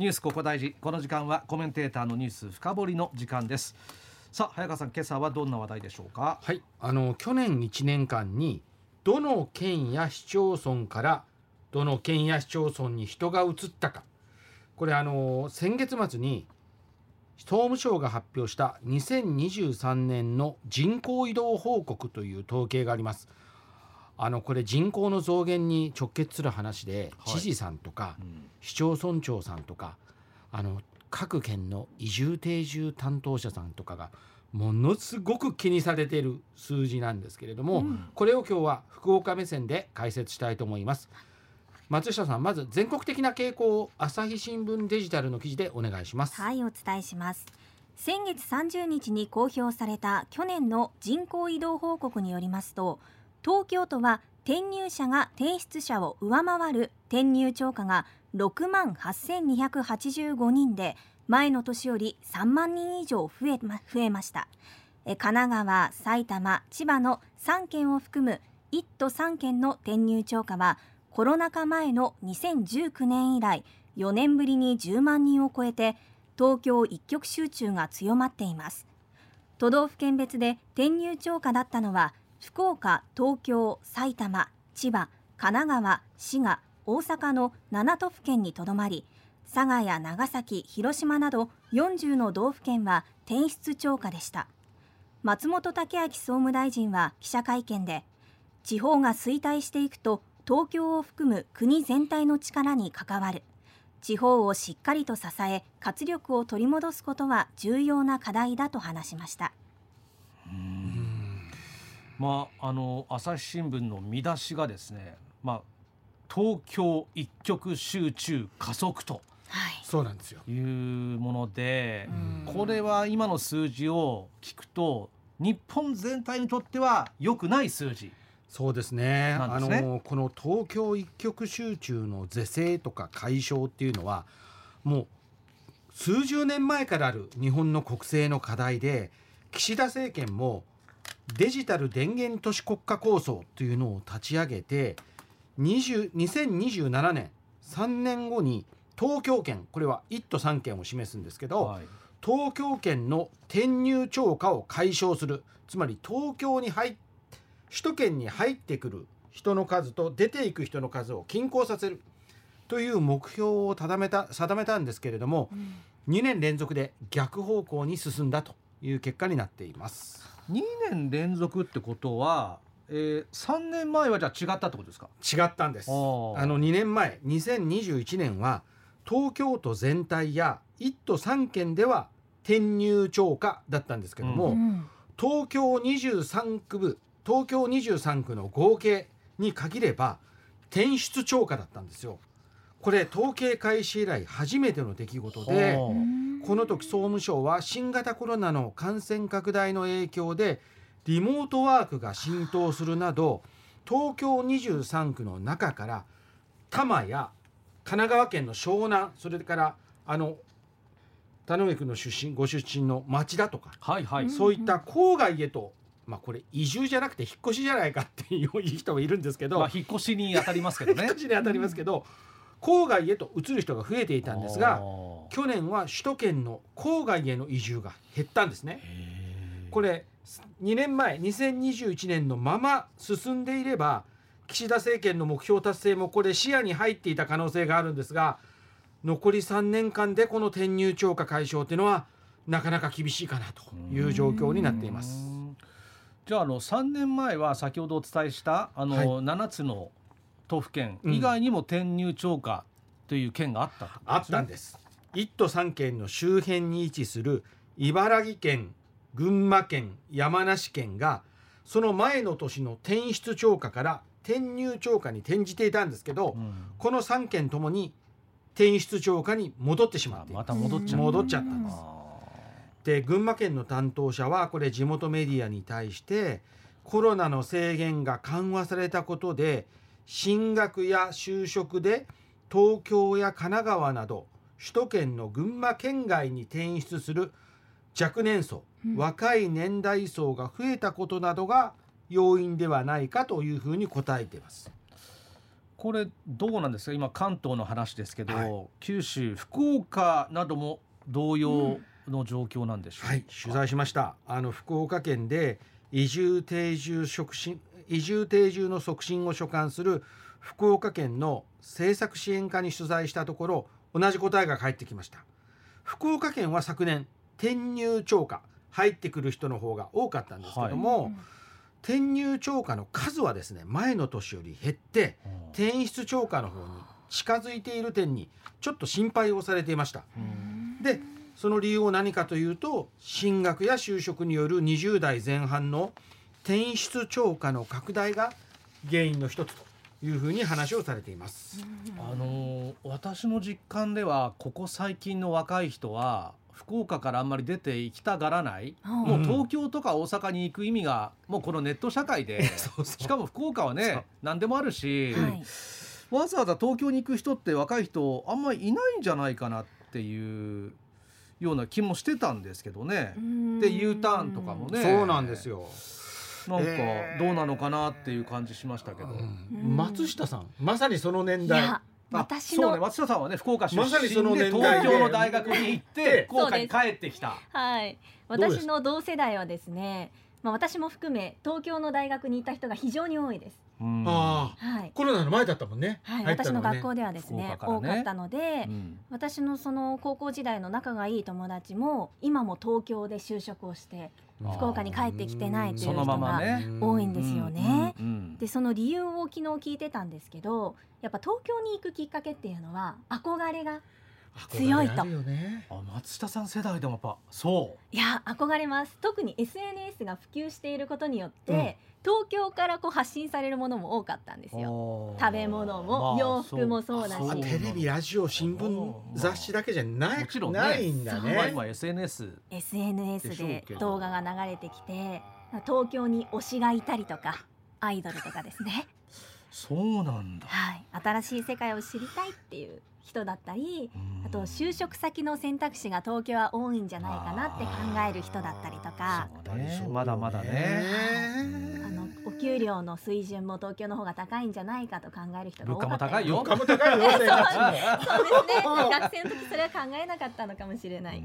ニュースここ大事。この時間はコメンテーターのニュース深掘りの時間です。さあ早川さん今朝はどんな話題でしょうか？はい。あの去年1年間にどの県や市町村からどの県や市町村に人が移ったか。これあの先月末に総務省が発表した2023年の人口移動報告という統計があります。あのこれ人口の増減に直結する話で、はい、知事さんとか、うん、市町村長さんとかあの各県の移住定住担当者さんとかがものすごく気にされている数字なんですけれども、うん、これを今日は福岡目線で解説したいと思います。松下さんまず全国的な傾向を朝日新聞デジタルの記事でお願いします。はいお伝えします。先月30日に公表された去年の人口移動報告によりますと東京都は転入者が提出者を上回る転入超過が6万8285人で前の年より3万人以上増えま増えました。神奈川、埼玉、千葉の3県を含む1都3県の転入超過はコロナ禍前の2019年以来4年ぶりに10万人を超えて東京一極集中が強まっています。都道府県別で転入超過だったのは福岡、東京、埼玉、千葉、神奈川、滋賀、大阪の7都府県にとどまり佐賀や長崎、広島など40の道府県は転出超過でした。松本剛明総務大臣は記者会見で地方が衰退していくと東京を含む国全体の力に関わる。地方をしっかりと支え活力を取り戻すことは重要な課題だと話しました。まあ、あの朝日新聞の見出しがですね、まあ、東京一極集中加速とはい、そうなんですよ。いうもので、これは今の数字を聞くと日本全体にとっては良くない数字。そうですね、ね、あのこの東京一極集中の是正とか解消っていうのはもう数十年前からある日本の国政の課題で岸田政権もデジタル電源都市国家構想というのを立ち上げて2027年3年後に東京圏これは1都3県を示すんですけど、はい、東京圏の転入超過を解消する。つまり東京に入首都圏に入ってくる人の数と出ていく人の数を均衡させる。という目標を定めた定めたんですけれども、うん、2年連続で逆方向に進んだという結果になっています。2年連続ってことはえー、3年前はじゃあ違ったってことですか？違ったんです。あの2年前2021年は東京都全体や1都3県では転入超過だったんですけども、うん、東京23区部東京23区の合計に限れば転出超過だったんですよ。これ統計開始以来初めての出来事でこの時総務省は新型コロナの感染拡大の影響でリモートワークが浸透するなど東京23区の中から多摩や神奈川県の湘南それからあの田上君の出身ご出身の町田とか、はいはい、そういった郊外へとまあこれ移住じゃなくて引っ越しじゃないかっていう人もいるんですけど、まあ、引っ越しに当たりますけどね。引っ越しに当たりますけど、郊外へと移る人が増えていたんですが去年は首都圏の郊外への移住が減ったんですね。これ2年前2021年のまま進んでいれば岸田政権の目標達成もこれ視野に入っていた可能性があるんですが残り3年間でこの転入超過解消というのはなかなか厳しいかなという状況になっています。じゃああの3年前は先ほどお伝えしたあの、はい、7つの都府県以外にも転入超過という県があった、ねうん、あったんです。1都3県の周辺に位置する茨城県群馬県山梨県がその前の年の転出超過から転入超過に転じていたんですけど、うん、この3件ともに転出超過に戻ってしまってまた戻っちゃ戻っちゃったんです。で群馬県の担当者はこれ地元メディアに対してコロナの制限が緩和されたことで進学や就職で東京や神奈川など首都圏の群馬県外に転出する若年層、若い年代層が増えたことなどが要因ではないかというふうに答えています。これどうなんですか？今関東の話ですけど、はい、九州福岡なども同様の状況なんでしょうか、はい、取材しました。あの福岡県で移住定住促進移住定住の促進を所管する福岡県の政策支援課に取材したところ同じ答えが返ってきました。福岡県は昨年転入超過入ってくる人の方が多かったんですけども、はい。転入超過の数はですね前の年より減って転出超過の方に近づいている点にちょっと心配をされていました。でその理由は何かというと進学や就職による20代前半の転出超過の拡大が原因の一つというふうに話をされています。あの私の実感ではここ最近の若い人は福岡からあんまり出て行きたがらない、もう東京とか大阪に行く意味がもうこのネット社会で しかも福岡はね何でもあるし、はい、わざわざ東京に行く人って若い人あんまりいないんじゃないかなっていうような気もしてたんですけどね。で U ターンとかもね。そうなんですよなんかどうなのかなっていう感じしましたけど、えー、松下さんまさにその年代。私の、ね、松下さんはね福岡出身で東京の大学に行って福岡に帰ってきた。はい。私の同世代はですねまあ私も含め東京の大学にいた人が非常に多いですああ、はい、コロナの前だったもんね。はい、私の学校ではですね、ね、多かったので、うん、私のその高校時代の仲がいい友達も今も東京で就職をして福岡に帰ってきてないという人が多いんですよね。でその理由を昨日聞いてたんですけどやっぱ東京に行くきっかけっていうのは憧れが強いと、ね、あ松下さん世代でもやっぱそう。いや憧れます。特に SNS が普及していることによって、うん、東京からこう発信されるものも多かったんですよ。食べ物も、洋服もそう。だし。テレビラジオ新聞雑誌だけじゃないもちろん、ね、ないんだね。今 SNS SNS で動画が流れてきて東京に推しがいたりとかアイドルとかですねそうなんだ、はい、新しい世界を知りたいっていう人だったりあと就職先の選択肢が東京は多いんじゃないかなって考える人だったりとか、ね、まだまだね。あのお給料の水準も東京の方が高いんじゃないかと考える人が多かったり。物価も高いよ。そうですね。学生の時それは考えなかったのかもしれない。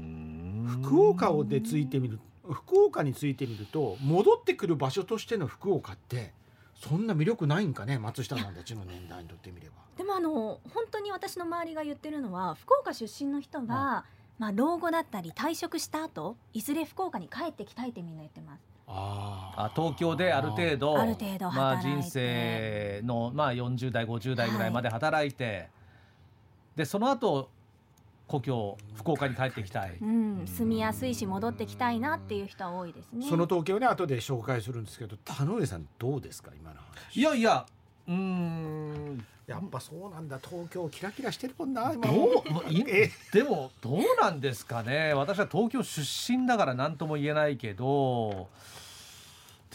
福岡をでついてみる福岡についてみると戻ってくる場所としての福岡ってそんな魅力ないんかね松下さんたちの年代にとってみれば。でもあの本当に私の周りが言ってるのは福岡出身の人が、まあ、老後だったり退職した後いずれ福岡に帰ってきたいってみんな言ってます。あ東京である程度ある程度まあ、人生の、まあ、40代50代ぐらいまで働いて、はい、でその後故郷福岡に帰ってきたい、うん、住みやすいし戻ってきたいなっていう人は多いですね。その東京ね後で紹介するんですけど田上さんどうですか今の話。いやいやうん。やっぱそうなんだ。東京キラキラしてるもんな今。どうでもどうなんですかね。私は東京出身だから何とも言えないけど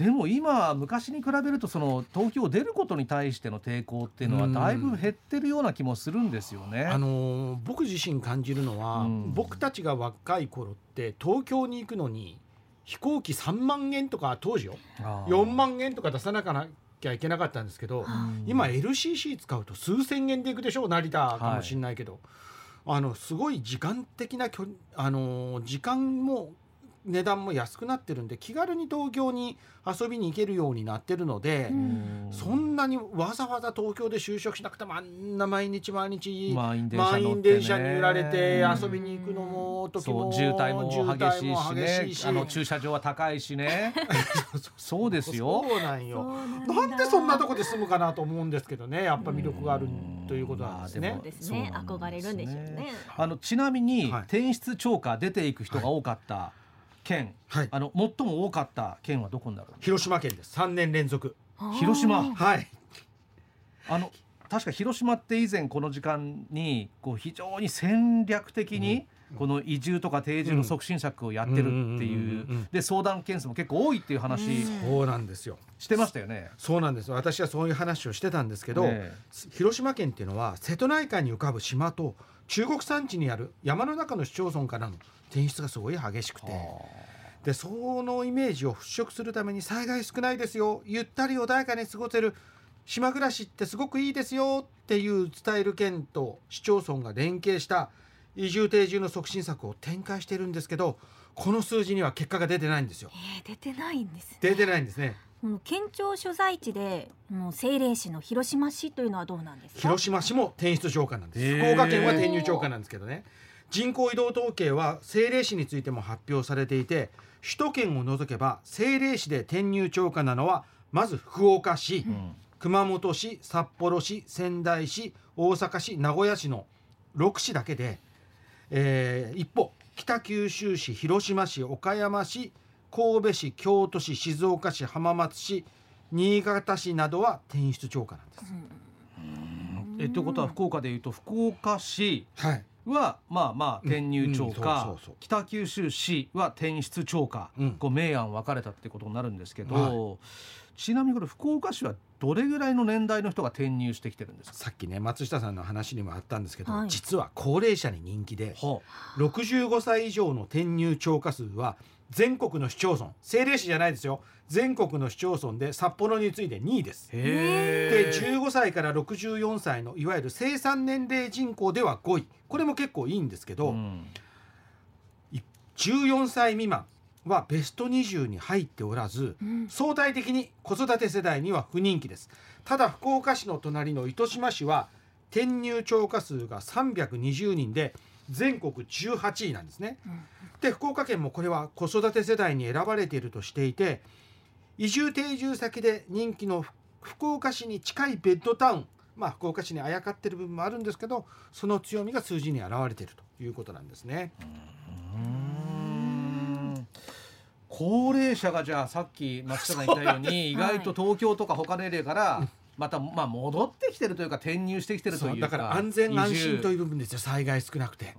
でも今昔に比べるとその東京を出ることに対しての抵抗っていうのはだいぶ減ってるような気もするんですよね。あの僕自身感じるのは、僕たちが若い頃って東京に行くのに飛行機3万円とか当時よ。4万円とか出さなきゃいけなかったんですけど、今 LCC 使うと数千円で行くでしょう成田かもしれないけど、はい、あのすごい時間的なあの時間も値段も安くなってるんで気軽に東京に遊びに行けるようになってるのでそんなにわざわざ東京で就職しなくてもあんな毎日毎日満員電車に揺られて遊びに行くのも時も渋滞も激しいしね。あの駐車場は高いしね。そうですよ。そうなんよ。なんでそんなとこで住むかなと思うんですけどね。やっぱ魅力があるということなんですね。そうですね。憧れるんでしょうね。あのちなみに、転出超過出ていく人が多かった、はい県、はい、あの最も多かった県はどこになる広島県です。3年連続。広島？はい。あの確か広島って以前この時間にこう非常に戦略的に、この移住とか定住の促進策をやってるっていう。で相談件数も結構多いっていう話そうなんですよ。してましたよね。そうなんです私はそういう話をしてたんですけど、ね、広島県っていうのは瀬戸内海に浮かぶ島と中国山地にある山の中の市町村からの転出がすごい激しくて。でそのイメージを払拭するために災害少ないですよ。ゆったり穏やかに過ごせる島暮らしってすごくいいですよっていう伝える県と市町村が連携した。移住定住の促進策を展開してるんですけどこの数字には結果が出てないんですよ。えー、出てないんです、ね、出てないんですね。もう県庁所在地でもう政令市の広島市というのはどうなんですか？広島市も転出超過なんです。福岡県は転入超過なんですけどね。人口移動統計は政令市についても発表されていて首都圏を除けば政令市で転入超過なのはまず福岡市、うん、熊本市札幌市仙台市大阪市名古屋市の6市だけで、えー、一方北九州市広島市岡山市神戸市京都市静岡市浜松市新潟市などは転出超過なんです。えということは福岡でいうと福岡市は、まあまあ転入超過北九州市は転出超過、うん、こう明暗分かれたってことになるんですけど、はい、ちなみにこれ福岡市はどれぐらいの年代の人が転入してきてるんですか？さっきね松下さんの話にもあったんですけど、はい、実は高齢者に人気で、はあ、65歳以上の転入超過数は全国の市町村政令市じゃないですよ。全国の市町村で札幌に次いで2位です。で15歳から64歳のいわゆる生産年齢人口では5位。これも結構いいんですけど、うん、14歳未満はベスト20に入っておらず、うん、相対的に子育て世代には不人気です。ただ福岡市の隣の糸島市は転入超過数が320人で全国18位なんですね、うん、で福岡県もこれは子育て世代に選ばれているとしていて移住定住先で人気の福岡市に近いベッドタウンまあ福岡市にあやかってる部分もあるんですけどその強みが数字に表れているということなんですね。高齢者がじゃあさっき松下さん言ったように 意外と東京とか他のエリアからまたまあ戻ってきてるというか転入してきてるというかだから安全安心という部分ですよ災害少なくて。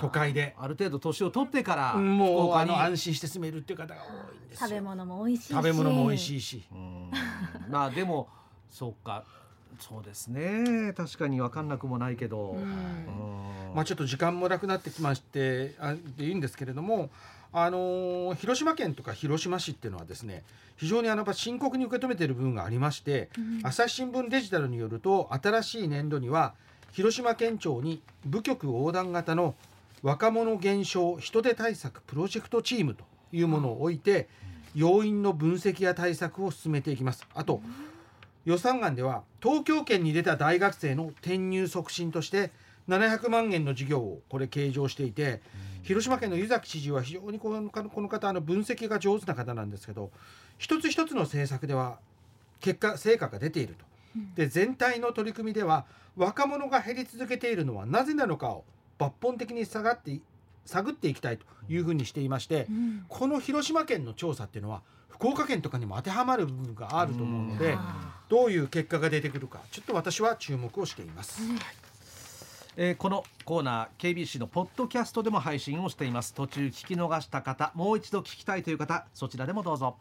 都会で。ある程度年を取ってからもうあの安心して住めるっていう方が多いんです食べ物も美味しいし。食べ物も美味しいし。まあでもそうか。そうですね。確かに分かんなくもないけど、まあちょっと時間もなくなってきましてあでいいんですけれどもあのー、広島県とか広島市っていうのはですね非常にあの深刻に受け止めている部分がありまして、うん、朝日新聞デジタルによると新しい年度には広島県庁に部局横断型の若者減少人手対策プロジェクトチームというものを置いて、要因の分析や対策を進めていきます。あと、予算案では東京圏に出た大学生の転入促進として700万円の事業をこれ計上していて、広島県の湯崎知事は非常にこのこの方の分析が上手な方なんですけど一つ一つの政策では結果成果が出ていると。で全体の取り組みでは若者が減り続けているのはなぜなのかを抜本的に下がって探っていきたいというふうにしていまして、うん、この広島県の調査っていうのは福岡県とかにも当てはまる部分があると思うので、どういう結果が出てくるかちょっと私は注目をしています。うん。えー、このコーナー KBC のポッドキャストでも配信をしています。途中聞き逃した方もう一度聞きたいという方そちらでもどうぞ